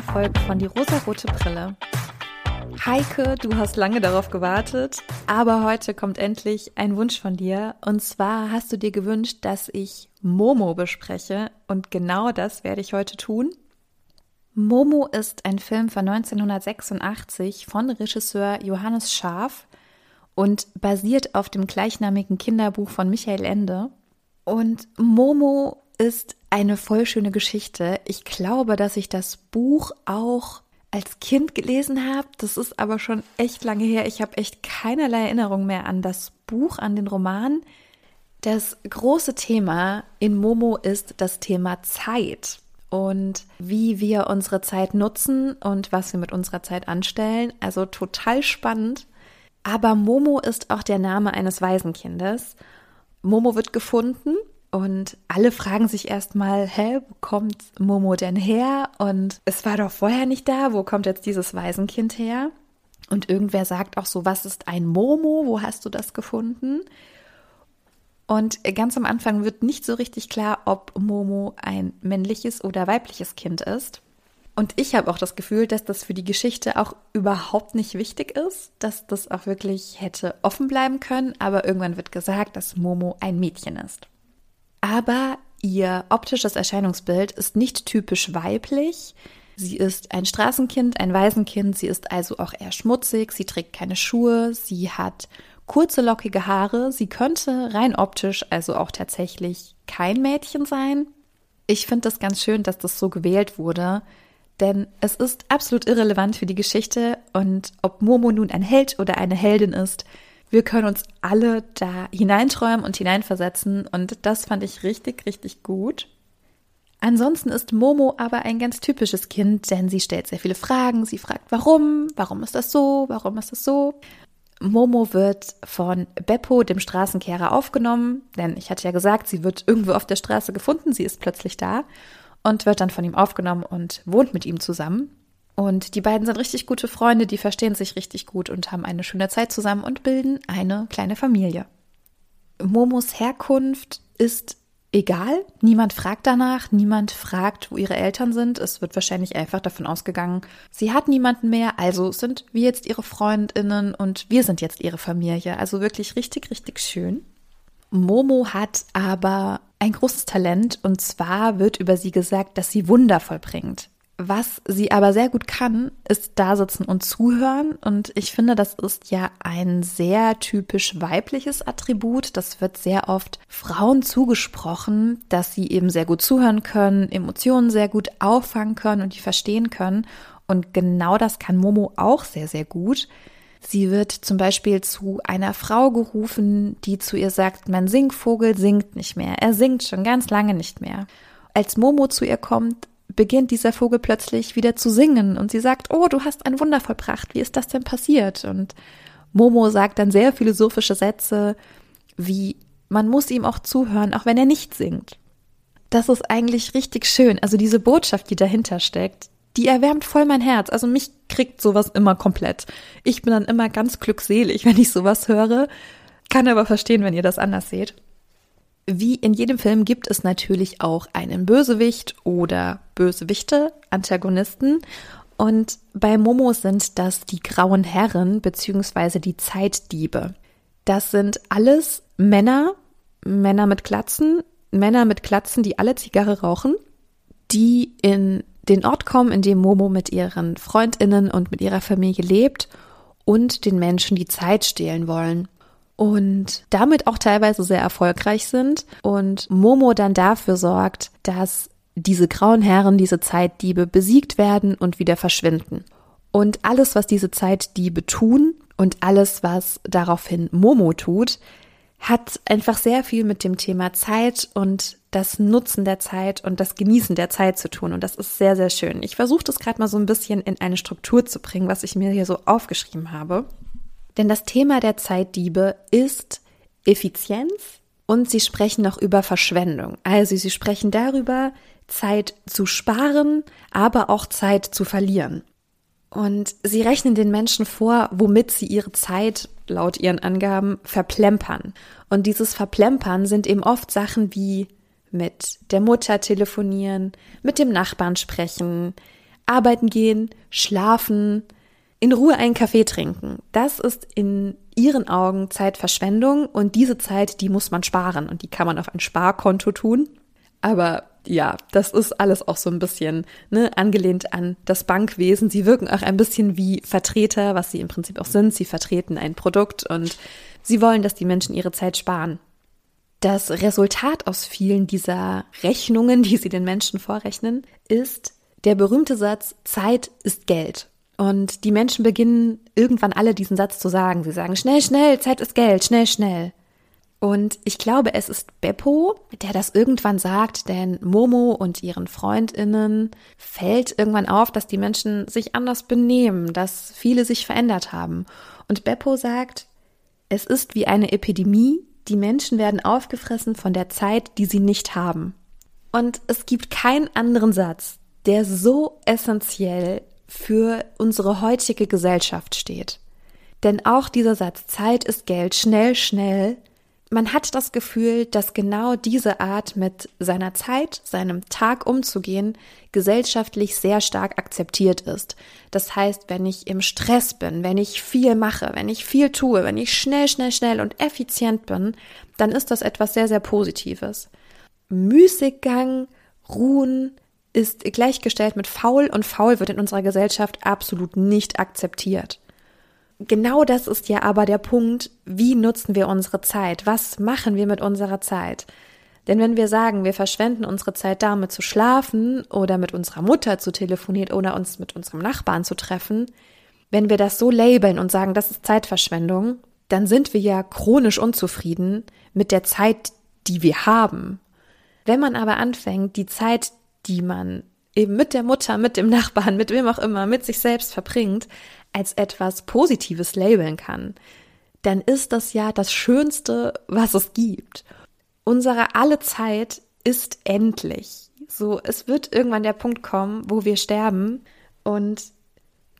neuen Folge von Die rosarote Brille. Heike, du hast lange darauf gewartet, aber heute kommt endlich ein Wunsch von dir. Und zwar hast du dir gewünscht, dass ich Momo bespreche. Und genau das werde ich heute tun. Momo ist ein Film von 1986 von Regisseur Johannes Schaaf und basiert auf dem gleichnamigen Kinderbuch von Michael Ende. Und Momo ist eine voll schöne Geschichte. Ich glaube, dass ich das Buch auch als Kind gelesen habe. Das ist aber schon echt lange her. Ich habe echt keinerlei Erinnerung mehr an das Buch, an den Roman. Das große Thema in Momo ist das Thema Zeit und wie wir unsere Zeit nutzen und was wir mit unserer Zeit anstellen. Also total spannend. Aber Momo ist auch der Name eines Waisenkindes. Momo wird gefunden und alle fragen sich erstmal, hä, wo kommt Momo denn her? Und es war doch vorher nicht da, wo kommt jetzt dieses Waisenkind her? Und irgendwer sagt auch so, was ist ein Momo? Wo hast du das gefunden? Und ganz am Anfang wird nicht so richtig klar, ob Momo ein männliches oder weibliches Kind ist. Und ich habe auch das Gefühl, dass das für die Geschichte auch überhaupt nicht wichtig ist, dass das auch wirklich hätte offen bleiben können, aber irgendwann wird gesagt, dass Momo ein Mädchen ist. Aber ihr optisches Erscheinungsbild ist nicht typisch weiblich. Sie ist ein Straßenkind, ein Waisenkind, sie ist also auch eher schmutzig, sie trägt keine Schuhe, sie hat kurze lockige Haare, sie könnte rein optisch also auch tatsächlich kein Mädchen sein. Ich finde das ganz schön, dass das so gewählt wurde, denn es ist absolut irrelevant für die Geschichte. Und ob Momo nun ein Held oder eine Heldin ist, wir können uns alle da hineinträumen und hineinversetzen und das fand ich richtig, richtig gut. Ansonsten ist Momo aber ein ganz typisches Kind, denn sie stellt sehr viele Fragen. Sie fragt, warum? Warum ist das so? Warum ist das so? Momo wird von Beppo, dem Straßenkehrer, aufgenommen, denn ich hatte ja gesagt, sie wird irgendwo auf der Straße gefunden, sie ist plötzlich da und wird dann von ihm aufgenommen und wohnt mit ihm zusammen. Und die beiden sind richtig gute Freunde, die verstehen sich richtig gut und haben eine schöne Zeit zusammen und bilden eine kleine Familie. Momos Herkunft ist egal. Niemand fragt danach, niemand fragt, wo ihre Eltern sind. Es wird wahrscheinlich einfach davon ausgegangen, sie hat niemanden mehr, also sind wir jetzt ihre Freundinnen und wir sind jetzt ihre Familie. Also wirklich richtig, richtig schön. Momo hat aber ein großes Talent und zwar wird über sie gesagt, dass sie Wunder vollbringt. Was sie aber sehr gut kann, ist da sitzen und zuhören. Und ich finde, das ist ja ein sehr typisch weibliches Attribut. Das wird sehr oft Frauen zugesprochen, dass sie eben sehr gut zuhören können, Emotionen sehr gut auffangen können und die verstehen können. Und genau das kann Momo auch sehr, sehr gut. Sie wird zum Beispiel zu einer Frau gerufen, die zu ihr sagt, mein Singvogel singt nicht mehr. Er singt schon ganz lange nicht mehr. Als Momo zu ihr kommt, beginnt dieser Vogel plötzlich wieder zu singen und sie sagt, oh, du hast ein Wunder vollbracht, wie ist das denn passiert? Und Momo sagt dann sehr philosophische Sätze wie, man muss ihm auch zuhören, auch wenn er nicht singt. Das ist eigentlich richtig schön. Also diese Botschaft, die dahinter steckt, die erwärmt voll mein Herz. Also mich kriegt sowas immer komplett. Ich bin dann immer ganz glückselig, wenn ich sowas höre. Kann aber verstehen, wenn ihr das anders seht. Wie in jedem Film gibt es natürlich auch einen Bösewicht oder Bösewichte, Antagonisten. Und bei Momo sind das die grauen Herren bzw. die Zeitdiebe. Das sind alles Männer, Männer mit Glatzen, Männer mit Glatzen, die alle Zigarre rauchen, die in den Ort kommen, in dem Momo mit ihren Freundinnen und mit ihrer Familie lebt und den Menschen die Zeit stehlen wollen und damit auch teilweise sehr erfolgreich sind und Momo dann dafür sorgt, dass diese grauen Herren, diese Zeitdiebe besiegt werden und wieder verschwinden. Und alles, was diese Zeitdiebe tun und alles, was daraufhin Momo tut, hat einfach sehr viel mit dem Thema Zeit und das Nutzen der Zeit und das Genießen der Zeit zu tun. Und das ist sehr, sehr schön. Ich versuche das gerade mal so ein bisschen in eine Struktur zu bringen, was ich mir hier so aufgeschrieben habe. Denn das Thema der Zeitdiebe ist Effizienz und sie sprechen noch über Verschwendung. Also sie sprechen darüber, Zeit zu sparen, aber auch Zeit zu verlieren. Und sie rechnen den Menschen vor, womit sie ihre Zeit laut ihren Angaben verplempern. Und dieses Verplempern sind eben oft Sachen wie mit der Mutter telefonieren, mit dem Nachbarn sprechen, arbeiten gehen, schlafen, in Ruhe einen Kaffee trinken. Das ist in ihren Augen Zeitverschwendung und diese Zeit, die muss man sparen und die kann man auf ein Sparkonto tun. Aber ja, das ist alles auch so ein bisschen ne, angelehnt an das Bankwesen. Sie wirken auch ein bisschen wie Vertreter, was sie im Prinzip auch sind. Sie vertreten ein Produkt und sie wollen, dass die Menschen ihre Zeit sparen. Das Resultat aus vielen dieser Rechnungen, die sie den Menschen vorrechnen, ist der berühmte Satz, Zeit ist Geld. Und die Menschen beginnen irgendwann alle diesen Satz zu sagen. Sie sagen, schnell, schnell, Zeit ist Geld, schnell, schnell. Und ich glaube, es ist Beppo, der das irgendwann sagt, denn Momo und ihren Freundinnen fällt irgendwann auf, dass die Menschen sich anders benehmen, dass viele sich verändert haben. Und Beppo sagt, es ist wie eine Epidemie, die Menschen werden aufgefressen von der Zeit, die sie nicht haben. Und es gibt keinen anderen Satz, der so essentiell für unsere heutige Gesellschaft steht. Denn auch dieser Satz Zeit ist Geld, schnell, schnell, man hat das Gefühl, dass genau diese Art mit seiner Zeit, seinem Tag umzugehen, gesellschaftlich sehr stark akzeptiert ist. Das heißt, wenn ich im Stress bin, wenn ich viel mache, wenn ich viel tue, wenn ich schnell, schnell, schnell und effizient bin, dann ist das etwas sehr, sehr Positives. Müßiggang, Ruhen, ist gleichgestellt mit faul und faul wird in unserer Gesellschaft absolut nicht akzeptiert. Genau das ist ja aber der Punkt, wie nutzen wir unsere Zeit? Was machen wir mit unserer Zeit? Denn wenn wir sagen, wir verschwenden unsere Zeit damit zu schlafen oder mit unserer Mutter zu telefonieren oder uns mit unserem Nachbarn zu treffen, wenn wir das so labeln und sagen, das ist Zeitverschwendung, dann sind wir ja chronisch unzufrieden mit der Zeit, die wir haben. Wenn man aber anfängt, die Zeit, die man eben mit der Mutter, mit dem Nachbarn, mit wem auch immer, mit sich selbst verbringt, als etwas Positives labeln kann, dann ist das ja das Schönste, was es gibt. Unsere alle Zeit ist endlich. So, es wird irgendwann der Punkt kommen, wo wir sterben. Und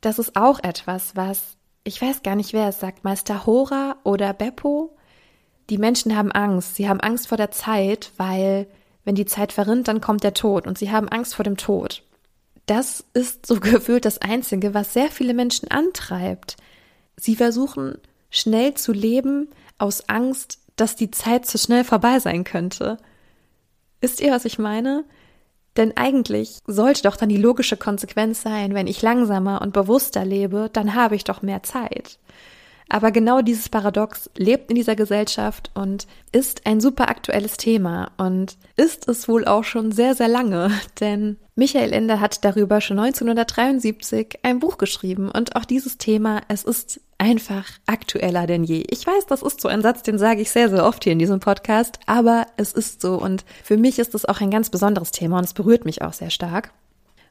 das ist auch etwas, was, ich weiß gar nicht, wer es sagt, Meister Hora oder Beppo. Die Menschen haben Angst. Sie haben Angst vor der Zeit, weil wenn die Zeit verrinnt, dann kommt der Tod und sie haben Angst vor dem Tod. Das ist so gefühlt das Einzige, was sehr viele Menschen antreibt. Sie versuchen schnell zu leben aus Angst, dass die Zeit zu schnell vorbei sein könnte. Wisst ihr, was ich meine? Denn eigentlich sollte doch dann die logische Konsequenz sein, wenn ich langsamer und bewusster lebe, dann habe ich doch mehr Zeit. Aber genau dieses Paradox lebt in dieser Gesellschaft und ist ein super aktuelles Thema und ist es wohl auch schon sehr, sehr lange. Denn Michael Ende hat darüber schon 1973 ein Buch geschrieben und auch dieses Thema, es ist einfach aktueller denn je. Ich weiß, das ist so ein Satz, den sage ich sehr, sehr oft hier in diesem Podcast, aber es ist so und für mich ist es auch ein ganz besonderes Thema und es berührt mich auch sehr stark.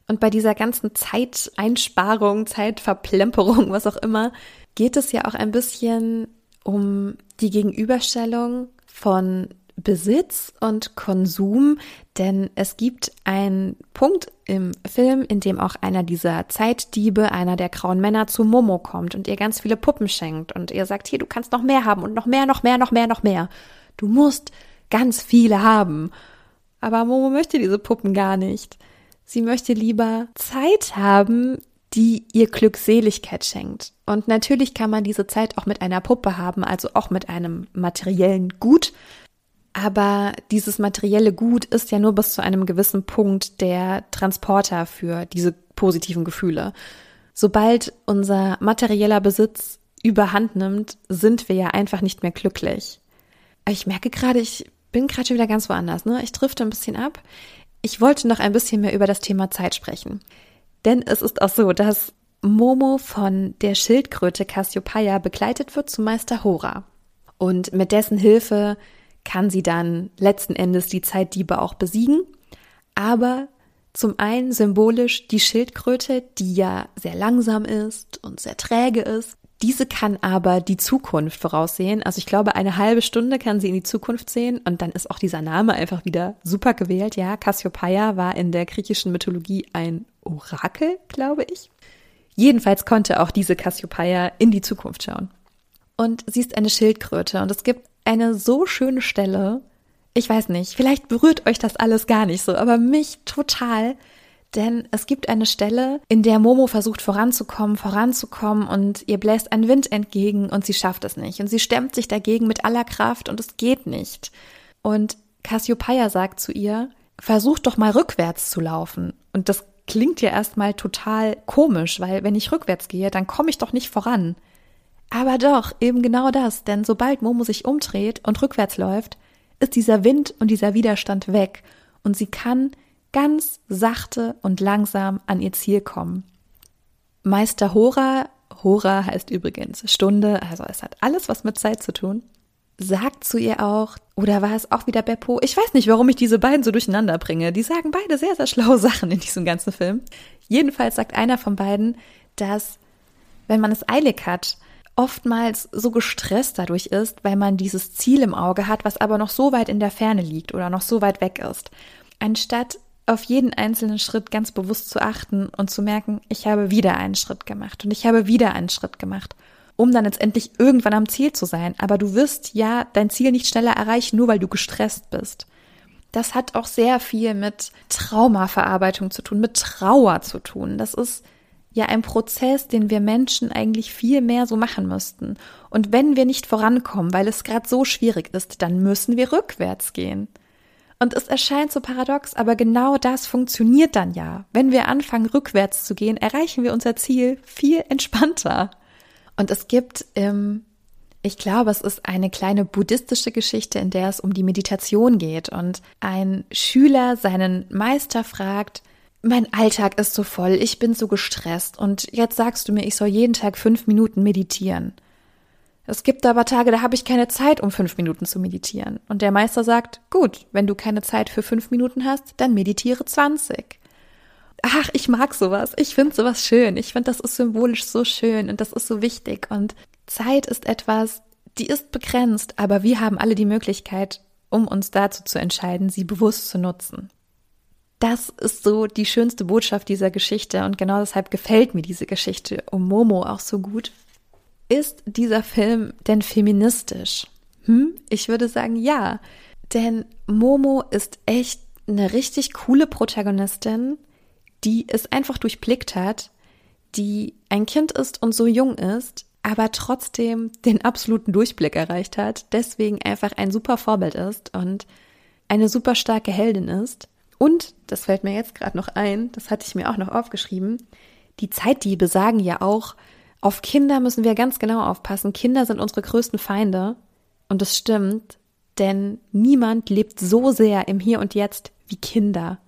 Und bei dieser ganzen Zeiteinsparung, Zeitverplemperung, was auch immer, geht es ja auch ein bisschen um die Gegenüberstellung von Besitz und Konsum, denn es gibt einen Punkt im Film, in dem auch einer dieser Zeitdiebe, einer der grauen Männer zu Momo kommt und ihr ganz viele Puppen schenkt und ihr sagt, hier, du kannst noch mehr haben und noch mehr, noch mehr, noch mehr, noch mehr. Du musst ganz viele haben. Aber Momo möchte diese Puppen gar nicht. Sie möchte lieber Zeit haben, die ihr Glückseligkeit schenkt. Und natürlich kann man diese Zeit auch mit einer Puppe haben, also auch mit einem materiellen Gut. Aber dieses materielle Gut ist ja nur bis zu einem gewissen Punkt der Transporter für diese positiven Gefühle. Sobald unser materieller Besitz überhand nimmt, sind wir ja einfach nicht mehr glücklich. Ich merke gerade, ich bin gerade schon wieder ganz woanders, ne? Ich drifte ein bisschen ab. Ich wollte noch ein bisschen mehr über das Thema Zeit sprechen. Denn es ist auch so, dass Momo von der Schildkröte Cassiopeia begleitet wird zu Meister Hora. Und mit dessen Hilfe kann sie dann letzten Endes die Zeitdiebe auch besiegen. Aber zum einen symbolisch die Schildkröte, die ja sehr langsam ist und sehr träge ist. Diese kann aber die Zukunft voraussehen. Also ich glaube, eine halbe Stunde kann sie in die Zukunft sehen und dann ist auch dieser Name einfach wieder super gewählt. Ja, Cassiopeia war in der griechischen Mythologie ein Orakel, glaube ich. Jedenfalls konnte auch diese Cassiopeia in die Zukunft schauen. Und sie ist eine Schildkröte und es gibt eine so schöne Stelle. Ich weiß nicht, vielleicht berührt euch das alles gar nicht so, aber mich total. Denn es gibt eine Stelle, in der Momo versucht voranzukommen, voranzukommen und ihr bläst ein Wind entgegen und sie schafft es nicht. Und sie stemmt sich dagegen mit aller Kraft und es geht nicht. Und Cassiopeia sagt zu ihr, versuch doch mal rückwärts zu laufen. Und das klingt ja erstmal total komisch, weil wenn ich rückwärts gehe, dann komme ich doch nicht voran. Aber doch, eben genau das, denn sobald Momo sich umdreht und rückwärts läuft, ist dieser Wind und dieser Widerstand weg und sie kann ganz sachte und langsam an ihr Ziel kommen. Meister Hora, Hora heißt übrigens Stunde, also es hat alles was mit Zeit zu tun, sagt zu ihr auch, oder war es auch wieder Beppo? Ich weiß nicht, warum ich diese beiden so durcheinander bringe. Die sagen beide sehr, sehr schlaue Sachen in diesem ganzen Film. Jedenfalls sagt einer von beiden, dass, wenn man es eilig hat, oftmals so gestresst dadurch ist, weil man dieses Ziel im Auge hat, was aber noch so weit in der Ferne liegt oder noch so weit weg ist. Anstatt auf jeden einzelnen Schritt ganz bewusst zu achten und zu merken, ich habe wieder einen Schritt gemacht und ich habe wieder einen Schritt gemacht, um dann letztendlich irgendwann am Ziel zu sein. Aber du wirst ja dein Ziel nicht schneller erreichen, nur weil du gestresst bist. Das hat auch sehr viel mit Traumaverarbeitung zu tun, mit Trauer zu tun. Das ist ja ein Prozess, den wir Menschen eigentlich viel mehr so machen müssten. Und wenn wir nicht vorankommen, weil es gerade so schwierig ist, dann müssen wir rückwärts gehen. Und es erscheint so paradox, aber genau das funktioniert dann ja. Wenn wir anfangen, rückwärts zu gehen, erreichen wir unser Ziel viel entspannter. Und es gibt im, ich glaube, es ist eine kleine buddhistische Geschichte, in der es um die Meditation geht und ein Schüler seinen Meister fragt, mein Alltag ist so voll, ich bin so gestresst und jetzt sagst du mir, ich soll jeden Tag fünf Minuten meditieren. Es gibt aber Tage, da habe ich keine Zeit, um fünf Minuten zu meditieren. Und der Meister sagt, gut, wenn du keine Zeit für fünf Minuten hast, dann meditiere zwanzig. Ach, ich mag sowas. Ich finde sowas schön. Ich finde, das ist symbolisch so schön und das ist so wichtig. Und Zeit ist etwas, die ist begrenzt, aber wir haben alle die Möglichkeit, um uns dazu zu entscheiden, sie bewusst zu nutzen. Das ist so die schönste Botschaft dieser Geschichte und genau deshalb gefällt mir diese Geschichte um Momo auch so gut, ist dieser Film denn feministisch? Hm? Ich würde sagen ja. Denn Momo ist echt eine richtig coole Protagonistin, die es einfach durchblickt hat, die ein Kind ist und so jung ist, aber trotzdem den absoluten Durchblick erreicht hat, deswegen einfach ein super Vorbild ist und eine super starke Heldin ist. Und, das fällt mir jetzt gerade noch ein, das hatte ich mir auch noch aufgeschrieben, die Zeitdiebe sagen ja auch, auf Kinder müssen wir ganz genau aufpassen. Kinder sind unsere größten Feinde. Und es stimmt, denn niemand lebt so sehr im Hier und Jetzt wie Kinder.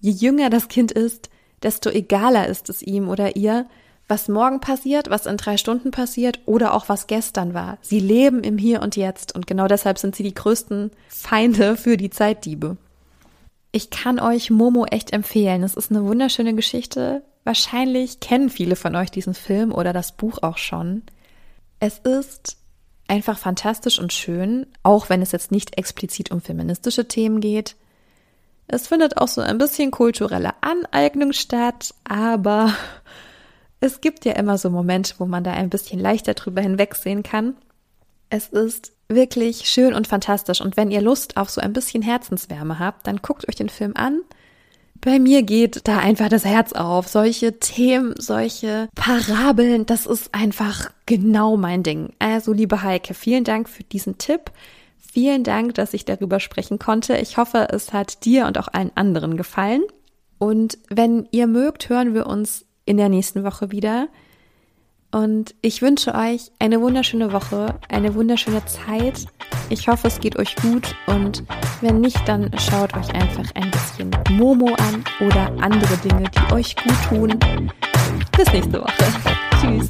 Je jünger das Kind ist, desto egaler ist es ihm oder ihr, was morgen passiert, was in drei Stunden passiert oder auch was gestern war. Sie leben im Hier und Jetzt und genau deshalb sind sie die größten Feinde für die Zeitdiebe. Ich kann euch Momo echt empfehlen. Es ist eine wunderschöne Geschichte. Wahrscheinlich kennen viele von euch diesen Film oder das Buch auch schon. Es ist einfach fantastisch und schön, auch wenn es jetzt nicht explizit um feministische Themen geht. Es findet auch so ein bisschen kulturelle Aneignung statt, aber es gibt ja immer so Momente, wo man da ein bisschen leichter drüber hinwegsehen kann. Es ist wirklich schön und fantastisch und wenn ihr Lust auf so ein bisschen Herzenswärme habt, dann guckt euch den Film an bei mir geht da einfach das Herz auf. Solche Themen, solche Parabeln, das ist einfach genau mein Ding. Also, liebe Heike, vielen Dank für diesen Tipp. Vielen Dank, dass ich darüber sprechen konnte. Ich hoffe, es hat dir und auch allen anderen gefallen. Und wenn ihr mögt, hören wir uns in der nächsten Woche wieder. Und ich wünsche euch eine wunderschöne Woche, eine wunderschöne Zeit. Ich hoffe, es geht euch gut und wenn nicht, dann schaut euch einfach ein bisschen Momo an oder andere Dinge, die euch gut tun. Bis nächste Woche. Tschüss.